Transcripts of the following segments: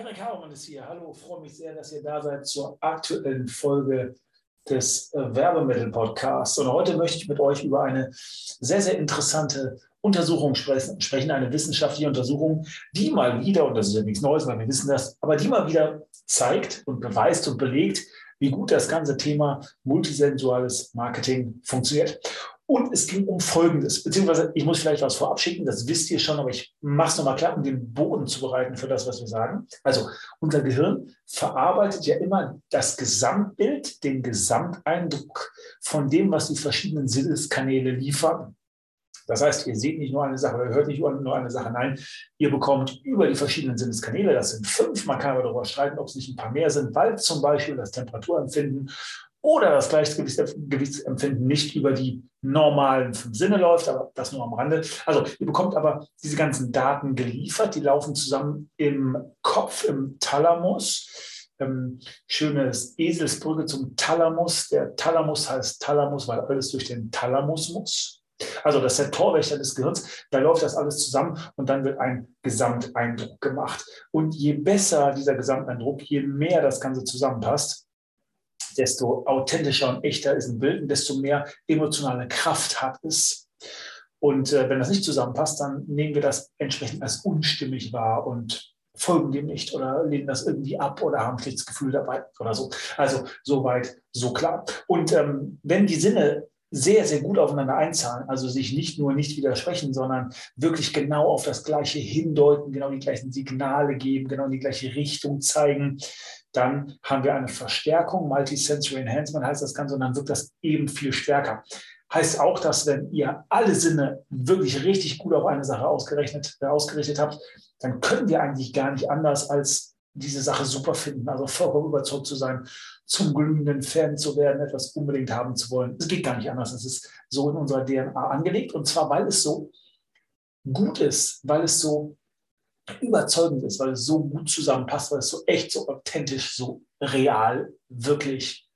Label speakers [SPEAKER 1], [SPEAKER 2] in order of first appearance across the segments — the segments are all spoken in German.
[SPEAKER 1] Henrik Habermann ist hier. Hallo, freue mich sehr, dass ihr da seid zur aktuellen Folge des äh, Werbemittel-Podcasts. Und heute möchte ich mit euch über eine sehr, sehr interessante Untersuchung sprechen, eine wissenschaftliche Untersuchung, die mal wieder, und das ist ja nichts Neues, weil wir wissen das, aber die mal wieder zeigt und beweist und belegt, wie gut das ganze Thema multisensuales Marketing funktioniert. Und es ging um Folgendes, beziehungsweise ich muss vielleicht was vorab schicken, das wisst ihr schon, aber ich mache es nochmal klar, um den Boden zu bereiten für das, was wir sagen. Also unser Gehirn verarbeitet ja immer das Gesamtbild, den Gesamteindruck von dem, was die verschiedenen Sinneskanäle liefern. Das heißt, ihr seht nicht nur eine Sache, ihr hört nicht nur eine Sache, nein, ihr bekommt über die verschiedenen Sinneskanäle, das sind fünf, man kann aber darüber streiten, ob es nicht ein paar mehr sind, weil zum Beispiel das Temperaturempfinden oder das Gleichgewichtsempfinden nicht über die normalen fünf Sinne läuft, aber das nur am Rande. Also ihr bekommt aber diese ganzen Daten geliefert, die laufen zusammen im Kopf, im Thalamus. Ähm, schönes Eselsbrücke zum Thalamus. Der Thalamus heißt Thalamus, weil alles durch den Thalamus muss. Also das ist der Torwächter des Gehirns, da läuft das alles zusammen und dann wird ein Gesamteindruck gemacht. Und je besser dieser Gesamteindruck, je mehr das Ganze zusammenpasst, desto authentischer und echter ist ein Bild und desto mehr emotionale Kraft hat es. Und äh, wenn das nicht zusammenpasst, dann nehmen wir das entsprechend als unstimmig wahr und folgen dem nicht oder lehnen das irgendwie ab oder haben schlechtes Gefühl dabei oder so. Also soweit, so klar. Und ähm, wenn die Sinne sehr, sehr gut aufeinander einzahlen, also sich nicht nur nicht widersprechen, sondern wirklich genau auf das Gleiche hindeuten, genau die gleichen Signale geben, genau in die gleiche Richtung zeigen, dann haben wir eine Verstärkung, Multisensory Enhancement heißt das Ganze, und dann wirkt das eben viel stärker. Heißt auch, dass wenn ihr alle Sinne wirklich richtig gut auf eine Sache ausgerechnet, äh, ausgerichtet habt, dann können wir eigentlich gar nicht anders als diese Sache super finden, also vollkommen überzeugt zu sein, zum glühenden Fan zu werden, etwas unbedingt haben zu wollen. Es geht gar nicht anders. Es ist so in unserer DNA angelegt und zwar, weil es so gut ist, weil es so überzeugend ist, weil es so gut zusammenpasst, weil es so echt, so authentisch, so real, wirklich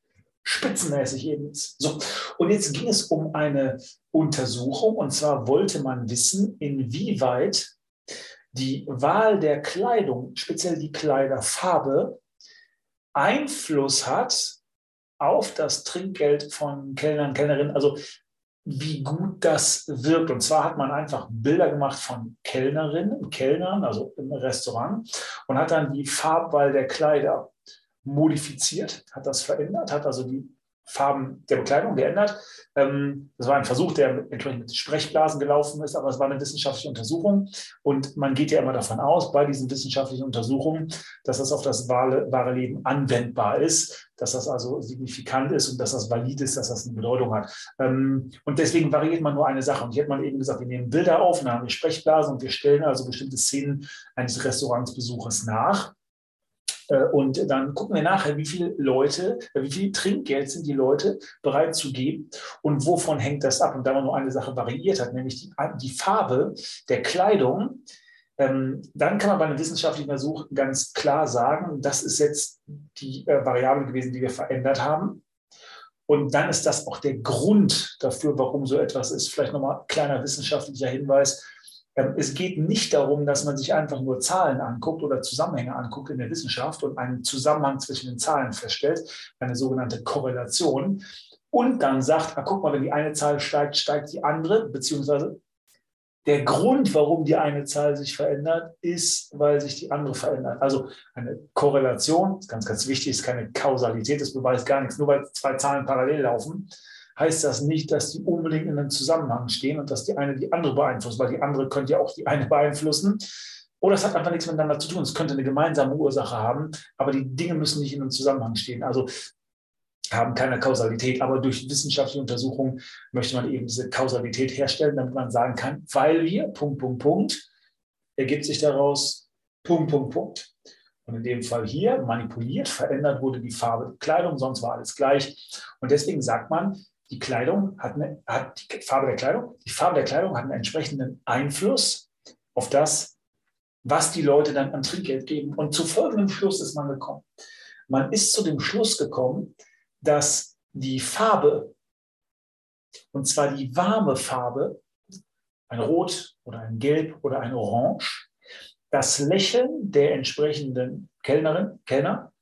[SPEAKER 1] spitzenmäßig eben ist. So, und jetzt ging es um eine Untersuchung und zwar wollte man wissen, inwieweit die Wahl der Kleidung, speziell die Kleiderfarbe, Einfluss hat auf das Trinkgeld von Kellnern, Kellnerinnen. Also wie gut das wirkt. Und zwar hat man einfach Bilder gemacht von Kellnerinnen, Kellnern, also im Restaurant, und hat dann die Farbwahl der Kleider modifiziert, hat das verändert, hat also die Farben der Bekleidung geändert. Ähm, das war ein Versuch, der entsprechend mit Sprechblasen gelaufen ist, aber es war eine wissenschaftliche Untersuchung. Und man geht ja immer davon aus, bei diesen wissenschaftlichen Untersuchungen, dass das auf das wahre, wahre Leben anwendbar ist, dass das also signifikant ist und dass das valid ist, dass das eine Bedeutung hat. Ähm, und deswegen variiert man nur eine Sache. Und hier hat man eben gesagt, wir nehmen Bilder auf, dann haben wir Sprechblasen und wir stellen also bestimmte Szenen eines Restaurantsbesuches nach. Äh, und dann gucken wir nachher, wie viele Leute, äh, wie viel Trinkgeld sind die Leute bereit zu geben und wovon hängt das ab? Und da man nur eine Sache variiert hat, nämlich die, die Farbe der Kleidung, ähm, dann kann man bei einem wissenschaftlichen Versuch ganz klar sagen, das ist jetzt die äh, Variable gewesen, die wir verändert haben. Und dann ist das auch der Grund dafür, warum so etwas ist. Vielleicht nochmal ein kleiner wissenschaftlicher Hinweis. Es geht nicht darum, dass man sich einfach nur Zahlen anguckt oder Zusammenhänge anguckt in der Wissenschaft und einen Zusammenhang zwischen den Zahlen feststellt, eine sogenannte Korrelation, und dann sagt, ah, guck mal, wenn die eine Zahl steigt, steigt die andere, beziehungsweise der Grund, warum die eine Zahl sich verändert, ist, weil sich die andere verändert. Also eine Korrelation, ist ganz, ganz wichtig, ist keine Kausalität, das beweist gar nichts. Nur weil zwei Zahlen parallel laufen, heißt das nicht, dass die unbedingt in einem Zusammenhang stehen und dass die eine die andere beeinflusst, weil die andere könnte ja auch die eine beeinflussen. Oder es hat einfach nichts miteinander zu tun. Es könnte eine gemeinsame Ursache haben, aber die Dinge müssen nicht in einem Zusammenhang stehen. Also haben keine Kausalität, aber durch wissenschaftliche Untersuchungen möchte man eben diese Kausalität herstellen, damit man sagen kann, weil wir, Punkt, Punkt, Punkt, ergibt sich daraus Punkt, Punkt, Punkt. Und in dem Fall hier manipuliert, verändert wurde die Farbe Kleidung, sonst war alles gleich. Und deswegen sagt man, die Kleidung hat, eine, hat die Farbe der Kleidung, die Farbe der Kleidung hat einen entsprechenden Einfluss auf das, was die Leute dann an Trinkgeld geben. Und zu folgendem Schluss ist man gekommen. Man ist zu dem Schluss gekommen, dass die Farbe, und zwar die warme Farbe, ein Rot oder ein Gelb oder ein Orange, das Lächeln der entsprechenden Kellnerin, Kellner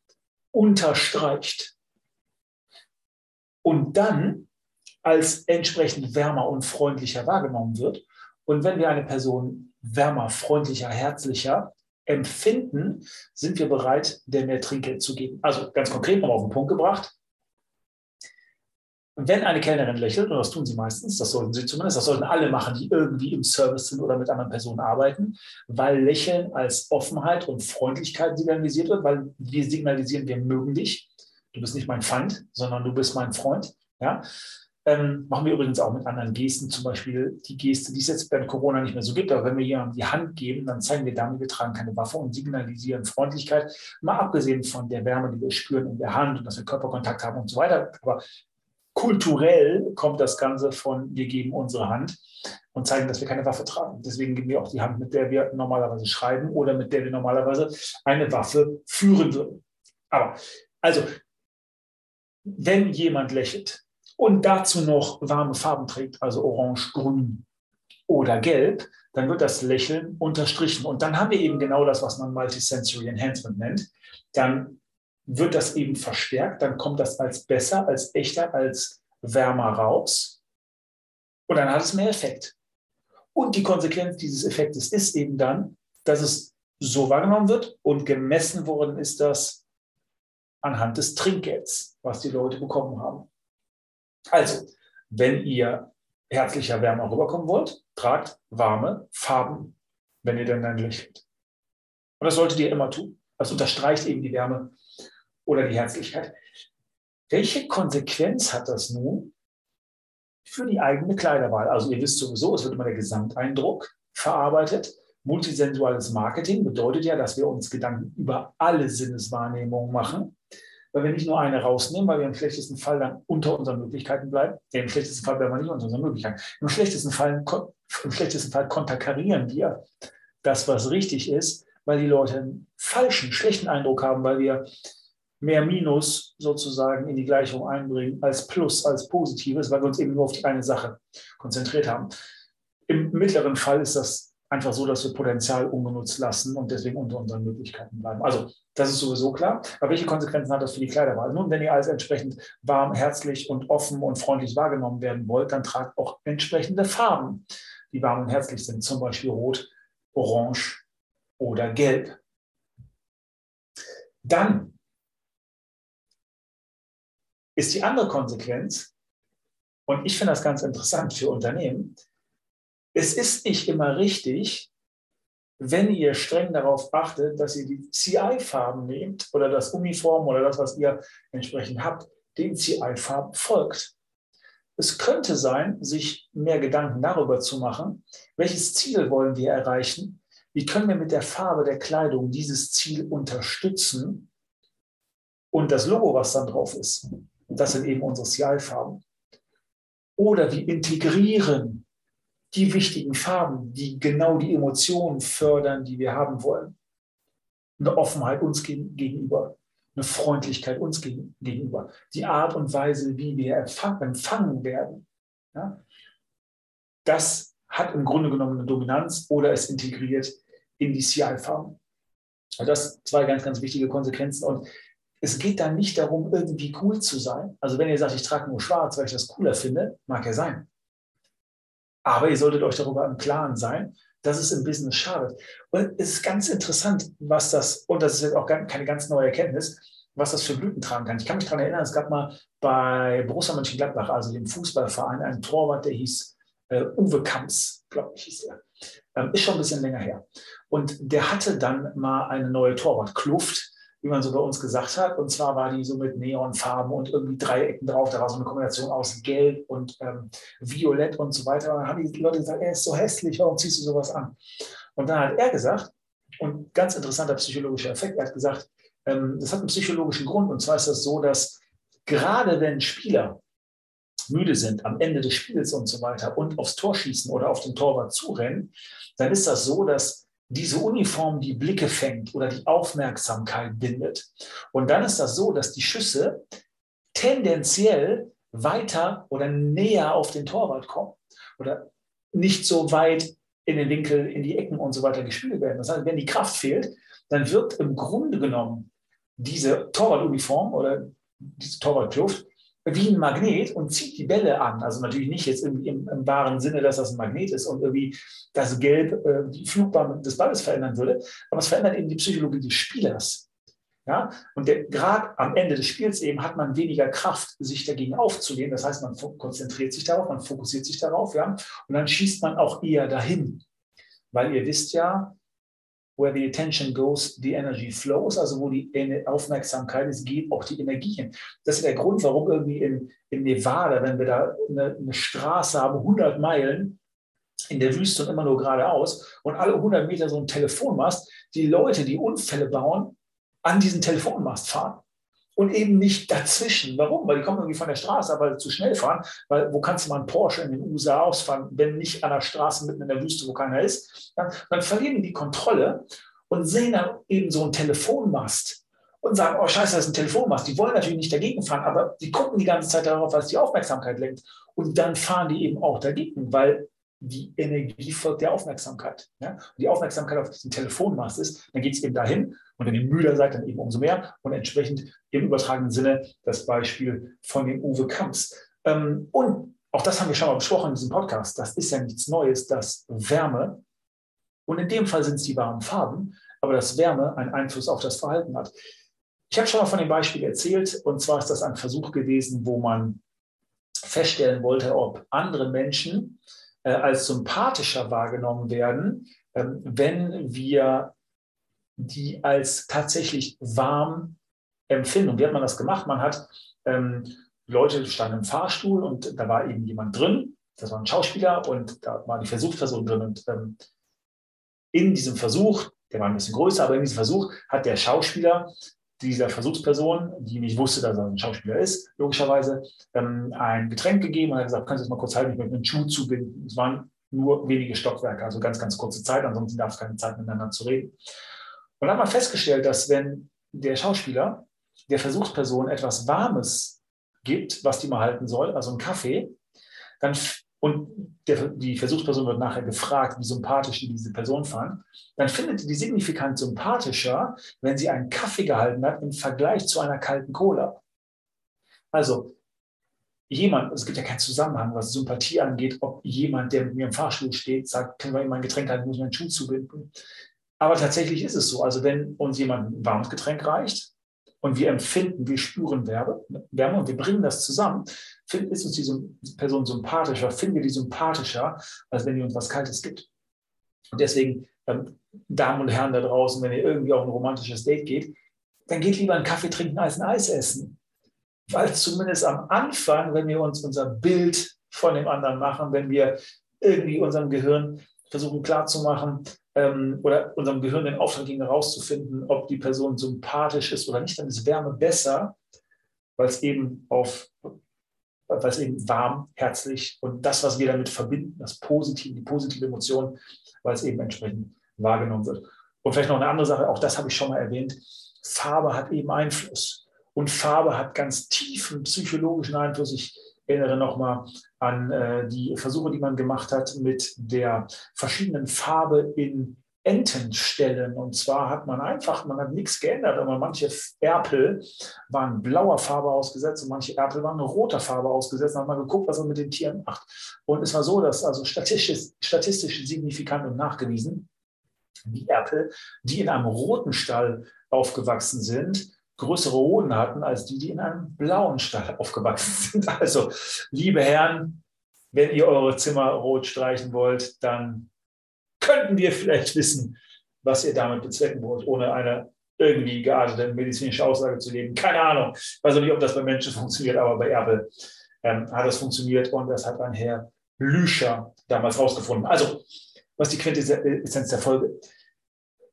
[SPEAKER 1] unterstreicht und dann als entsprechend wärmer und freundlicher wahrgenommen wird. Und wenn wir eine Person wärmer, freundlicher, herzlicher empfinden, sind wir bereit, der mehr Trinkgeld zu geben. Also ganz konkret nochmal auf den Punkt gebracht. Wenn eine Kellnerin lächelt, und das tun sie meistens, das sollten sie zumindest, das sollten alle machen, die irgendwie im Service sind oder mit anderen Personen arbeiten, weil Lächeln als Offenheit und Freundlichkeit signalisiert wird, weil wir signalisieren, wir mögen dich. Du bist nicht mein Feind, sondern du bist mein Freund. Ja? Ähm, machen wir übrigens auch mit anderen Gesten, zum Beispiel die Geste, die es jetzt bei Corona nicht mehr so gibt. Aber wenn wir jemandem die Hand geben, dann zeigen wir damit, wir tragen keine Waffe und signalisieren Freundlichkeit. Mal abgesehen von der Wärme, die wir spüren in der Hand und dass wir Körperkontakt haben und so weiter. Aber kulturell kommt das Ganze von, wir geben unsere Hand und zeigen, dass wir keine Waffe tragen. Deswegen geben wir auch die Hand, mit der wir normalerweise schreiben oder mit der wir normalerweise eine Waffe führen würden. Aber also, wenn jemand lächelt, und dazu noch warme Farben trägt, also orange, grün oder gelb, dann wird das Lächeln unterstrichen. Und dann haben wir eben genau das, was man Multisensory Enhancement nennt. Dann wird das eben verstärkt, dann kommt das als besser, als echter, als wärmer raus. Und dann hat es mehr Effekt. Und die Konsequenz dieses Effektes ist eben dann, dass es so wahrgenommen wird und gemessen worden ist das anhand des Trinkgelds, was die Leute bekommen haben. Also, wenn ihr herzlicher, wärmer rüberkommen wollt, tragt warme Farben, wenn ihr dann, dann lächelt. Und das solltet ihr immer tun. Das unterstreicht eben die Wärme oder die Herzlichkeit. Welche Konsequenz hat das nun für die eigene Kleiderwahl? Also ihr wisst sowieso, es wird immer der Gesamteindruck verarbeitet. Multisensuales Marketing bedeutet ja, dass wir uns Gedanken über alle Sinneswahrnehmungen machen weil wir nicht nur eine rausnehmen, weil wir im schlechtesten Fall dann unter unseren Möglichkeiten bleiben. Ja, Im schlechtesten Fall bleiben wir nicht unter unseren Möglichkeiten. Im schlechtesten Fall, im schlechtesten Fall konterkarieren wir das, was richtig ist, weil die Leute einen falschen, schlechten Eindruck haben, weil wir mehr Minus sozusagen in die Gleichung einbringen als Plus, als Positives, weil wir uns eben nur auf die eine Sache konzentriert haben. Im mittleren Fall ist das einfach so, dass wir Potenzial ungenutzt lassen und deswegen unter unseren Möglichkeiten bleiben. Also das ist sowieso klar. Aber welche Konsequenzen hat das für die Kleiderwahl? Nun, wenn ihr als entsprechend warm, herzlich und offen und freundlich wahrgenommen werden wollt, dann tragt auch entsprechende Farben, die warm und herzlich sind, zum Beispiel rot, orange oder gelb. Dann ist die andere Konsequenz, und ich finde das ganz interessant für Unternehmen, es ist nicht immer richtig, wenn ihr streng darauf achtet, dass ihr die CI-Farben nehmt oder das Uniform oder das, was ihr entsprechend habt, den CI-Farben folgt. Es könnte sein, sich mehr Gedanken darüber zu machen, welches Ziel wollen wir erreichen, wie können wir mit der Farbe der Kleidung dieses Ziel unterstützen und das Logo, was dann drauf ist, das sind eben unsere CI-Farben. Oder wir integrieren die wichtigen Farben, die genau die Emotionen fördern, die wir haben wollen. Eine Offenheit uns gegenüber, eine Freundlichkeit uns gegenüber, die Art und Weise, wie wir empfangen werden. Ja? Das hat im Grunde genommen eine Dominanz oder es integriert in die CI-Farben. Also das zwei ganz, ganz wichtige Konsequenzen. Und es geht da nicht darum, irgendwie cool zu sein. Also wenn ihr sagt, ich trage nur schwarz, weil ich das cooler finde, mag ja sein. Aber ihr solltet euch darüber im Klaren sein, dass es im Business schadet. Und es ist ganz interessant, was das, und das ist jetzt auch keine ganz neue Erkenntnis, was das für Blüten tragen kann. Ich kann mich daran erinnern, es gab mal bei Borussia Mönchengladbach, also dem Fußballverein, einen Torwart, der hieß äh, Uwe Kamps, glaube ich, hieß er. Ähm, ist schon ein bisschen länger her. Und der hatte dann mal eine neue Torwartkluft wie man so bei uns gesagt hat. Und zwar war die so mit Neonfarben und irgendwie Dreiecken drauf. Da war so eine Kombination aus Gelb und ähm, Violett und so weiter. Und dann haben die Leute gesagt, er ist so hässlich, warum ziehst du sowas an? Und dann hat er gesagt, und ganz interessanter psychologischer Effekt, er hat gesagt, ähm, das hat einen psychologischen Grund. Und zwar ist das so, dass gerade wenn Spieler müde sind am Ende des Spiels und so weiter und aufs Tor schießen oder auf den Torwart zurennen, dann ist das so, dass diese Uniform die Blicke fängt oder die Aufmerksamkeit bindet. Und dann ist das so, dass die Schüsse tendenziell weiter oder näher auf den Torwart kommen oder nicht so weit in den Winkel, in die Ecken und so weiter gespielt werden. Das heißt, wenn die Kraft fehlt, dann wird im Grunde genommen diese Torwartuniform oder diese Torwartkluft wie ein Magnet und zieht die Bälle an. Also natürlich nicht jetzt im, im, im wahren Sinne, dass das ein Magnet ist und irgendwie das Gelb äh, die Flugbahn des Balles verändern würde, aber es verändert eben die Psychologie des Spielers. Ja? Und gerade am Ende des Spiels eben hat man weniger Kraft, sich dagegen aufzulehnen. Das heißt, man konzentriert sich darauf, man fokussiert sich darauf, ja, und dann schießt man auch eher dahin. Weil ihr wisst ja, where the attention goes, the energy flows, also wo die Aufmerksamkeit ist, geht auch die Energie hin. Das ist der Grund, warum irgendwie in, in Nevada, wenn wir da eine, eine Straße haben, 100 Meilen, in der Wüste und immer nur geradeaus und alle 100 Meter so ein Telefonmast, die Leute, die Unfälle bauen, an diesen Telefonmast fahren und eben nicht dazwischen. Warum? Weil die kommen irgendwie von der Straße, aber zu schnell fahren. Weil wo kannst du mal einen Porsche in den USA ausfahren, wenn nicht an der Straße mitten in der Wüste, wo keiner ist? Dann, dann verlieren die Kontrolle und sehen dann eben so einen Telefonmast und sagen, oh scheiße, das ist ein Telefonmast. Die wollen natürlich nicht dagegen fahren, aber die gucken die ganze Zeit darauf, was die Aufmerksamkeit lenkt. Und dann fahren die eben auch dagegen, weil die Energie folgt der Aufmerksamkeit. Ja? Und die Aufmerksamkeit auf diesen Telefonmast ist, dann geht es eben dahin und wenn ihr müder seid, dann eben umso mehr. Und entsprechend im übertragenen Sinne das Beispiel von dem Uwe Kamps. Ähm, und auch das haben wir schon mal besprochen in diesem Podcast. Das ist ja nichts Neues, dass Wärme, und in dem Fall sind es die warmen Farben, aber dass Wärme einen Einfluss auf das Verhalten hat. Ich habe schon mal von dem Beispiel erzählt, und zwar ist das ein Versuch gewesen, wo man feststellen wollte, ob andere Menschen äh, als sympathischer wahrgenommen werden, ähm, wenn wir die als tatsächlich warm empfinden. Und wie hat man das gemacht? Man hat ähm, Leute standen im Fahrstuhl und da war eben jemand drin, das war ein Schauspieler und da war die Versuchsperson drin. Und ähm, in diesem Versuch, der war ein bisschen größer, aber in diesem Versuch hat der Schauspieler dieser Versuchsperson, die nicht wusste, dass er ein Schauspieler ist, logischerweise, ähm, ein Getränk gegeben und hat gesagt, kannst du das mal kurz halten, ich möchte einen Schuh zubinden. Es waren nur wenige Stockwerke, also ganz, ganz kurze Zeit, ansonsten gab es keine Zeit miteinander zu reden. Und dann hat man festgestellt, dass wenn der Schauspieler der Versuchsperson etwas Warmes gibt, was die mal halten soll, also einen Kaffee, dann und der, die Versuchsperson wird nachher gefragt, wie sympathisch die diese Person fand, dann findet die die signifikant sympathischer, wenn sie einen Kaffee gehalten hat im Vergleich zu einer kalten Cola. Also jemand, es gibt ja keinen Zusammenhang, was Sympathie angeht, ob jemand, der mit mir im Fahrstuhl steht, sagt, können wir ihm ein Getränk halten, muss ich meinen Schuh zubinden. Aber tatsächlich ist es so. Also wenn uns jemand ein warmes Getränk reicht und wir empfinden, wir spüren Wärme, Wärme und wir bringen das zusammen, ist uns diese Person sympathischer, finden wir die sympathischer, als wenn die uns was Kaltes gibt. Und deswegen, ähm, Damen und Herren da draußen, wenn ihr irgendwie auf ein romantisches Date geht, dann geht lieber einen Kaffee trinken als ein Eis essen. Weil zumindest am Anfang, wenn wir uns unser Bild von dem anderen machen, wenn wir irgendwie unserem Gehirn versuchen klarzumachen ähm, oder unserem Gehirn den Auftrag geben, herauszufinden, ob die Person sympathisch ist oder nicht, dann ist Wärme besser, weil es eben auf weil es eben warm, herzlich und das, was wir damit verbinden, das Positive, die positive Emotion, weil es eben entsprechend wahrgenommen wird. Und vielleicht noch eine andere Sache, auch das habe ich schon mal erwähnt. Farbe hat eben Einfluss. Und Farbe hat ganz tiefen psychologischen Einfluss. Ich erinnere nochmal an äh, die Versuche, die man gemacht hat mit der verschiedenen Farbe in Entenstellen. Und zwar hat man einfach, man hat nichts geändert, aber manche Erpel waren blauer Farbe ausgesetzt und manche Erpel waren roter Farbe ausgesetzt. Dann hat man geguckt, was man mit den Tieren macht. Und es war so, dass also statistisch, statistisch signifikant und nachgewiesen, die Erpel, die in einem roten Stall aufgewachsen sind, größere Hoden hatten als die, die in einem blauen Stall aufgewachsen sind. Also, liebe Herren, wenn ihr eure Zimmer rot streichen wollt, dann könnten wir vielleicht wissen, was ihr damit bezwecken wollt, ohne eine irgendwie geartete medizinische Aussage zu geben. Keine Ahnung. Ich weiß auch nicht, ob das bei Menschen funktioniert, aber bei Erbe ähm, hat das funktioniert und das hat ein Herr Lüscher damals rausgefunden. Also, was die Quintessenz der Folge.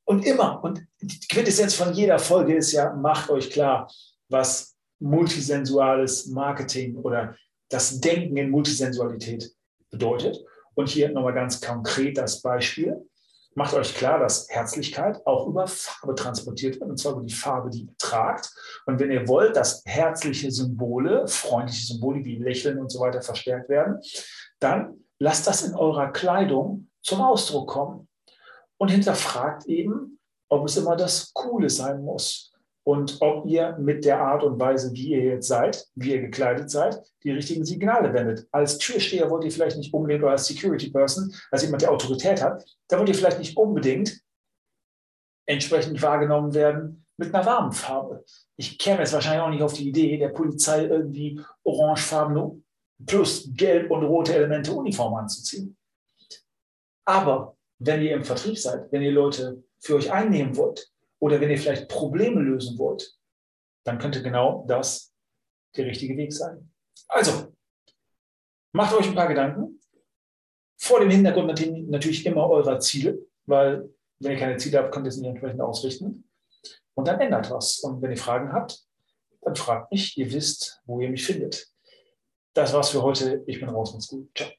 [SPEAKER 1] Und immer, und die Quintessenz von jeder Folge ist ja, macht euch klar, was multisensuales Marketing oder das Denken in Multisensualität bedeutet. Und hier nochmal ganz konkret das Beispiel. Macht euch klar, dass Herzlichkeit auch über Farbe transportiert wird, und zwar über die Farbe, die ihr tragt. Und wenn ihr wollt, dass herzliche Symbole, freundliche Symbole wie Lächeln und so weiter verstärkt werden, dann lasst das in eurer Kleidung zum Ausdruck kommen. Und hinterfragt eben, ob es immer das Coole sein muss und ob ihr mit der Art und Weise, wie ihr jetzt seid, wie ihr gekleidet seid, die richtigen Signale wendet. Als Türsteher wollt ihr vielleicht nicht unbedingt, oder als Security Person, als jemand, der Autorität hat, da wollt ihr vielleicht nicht unbedingt entsprechend wahrgenommen werden mit einer warmen Farbe. Ich käme jetzt wahrscheinlich auch nicht auf die Idee, der Polizei irgendwie orangefarbene plus gelb und rote Elemente Uniform anzuziehen. Aber wenn ihr im Vertrieb seid, wenn ihr Leute für euch einnehmen wollt oder wenn ihr vielleicht Probleme lösen wollt, dann könnte genau das der richtige Weg sein. Also, macht euch ein paar Gedanken. Vor dem Hintergrund natürlich immer eurer Ziele, weil wenn ihr keine Ziele habt, könnt ihr es nicht entsprechend ausrichten. Und dann ändert was. Und wenn ihr Fragen habt, dann fragt mich. Ihr wisst, wo ihr mich findet. Das war's für heute. Ich bin raus. Macht's gut. Ciao.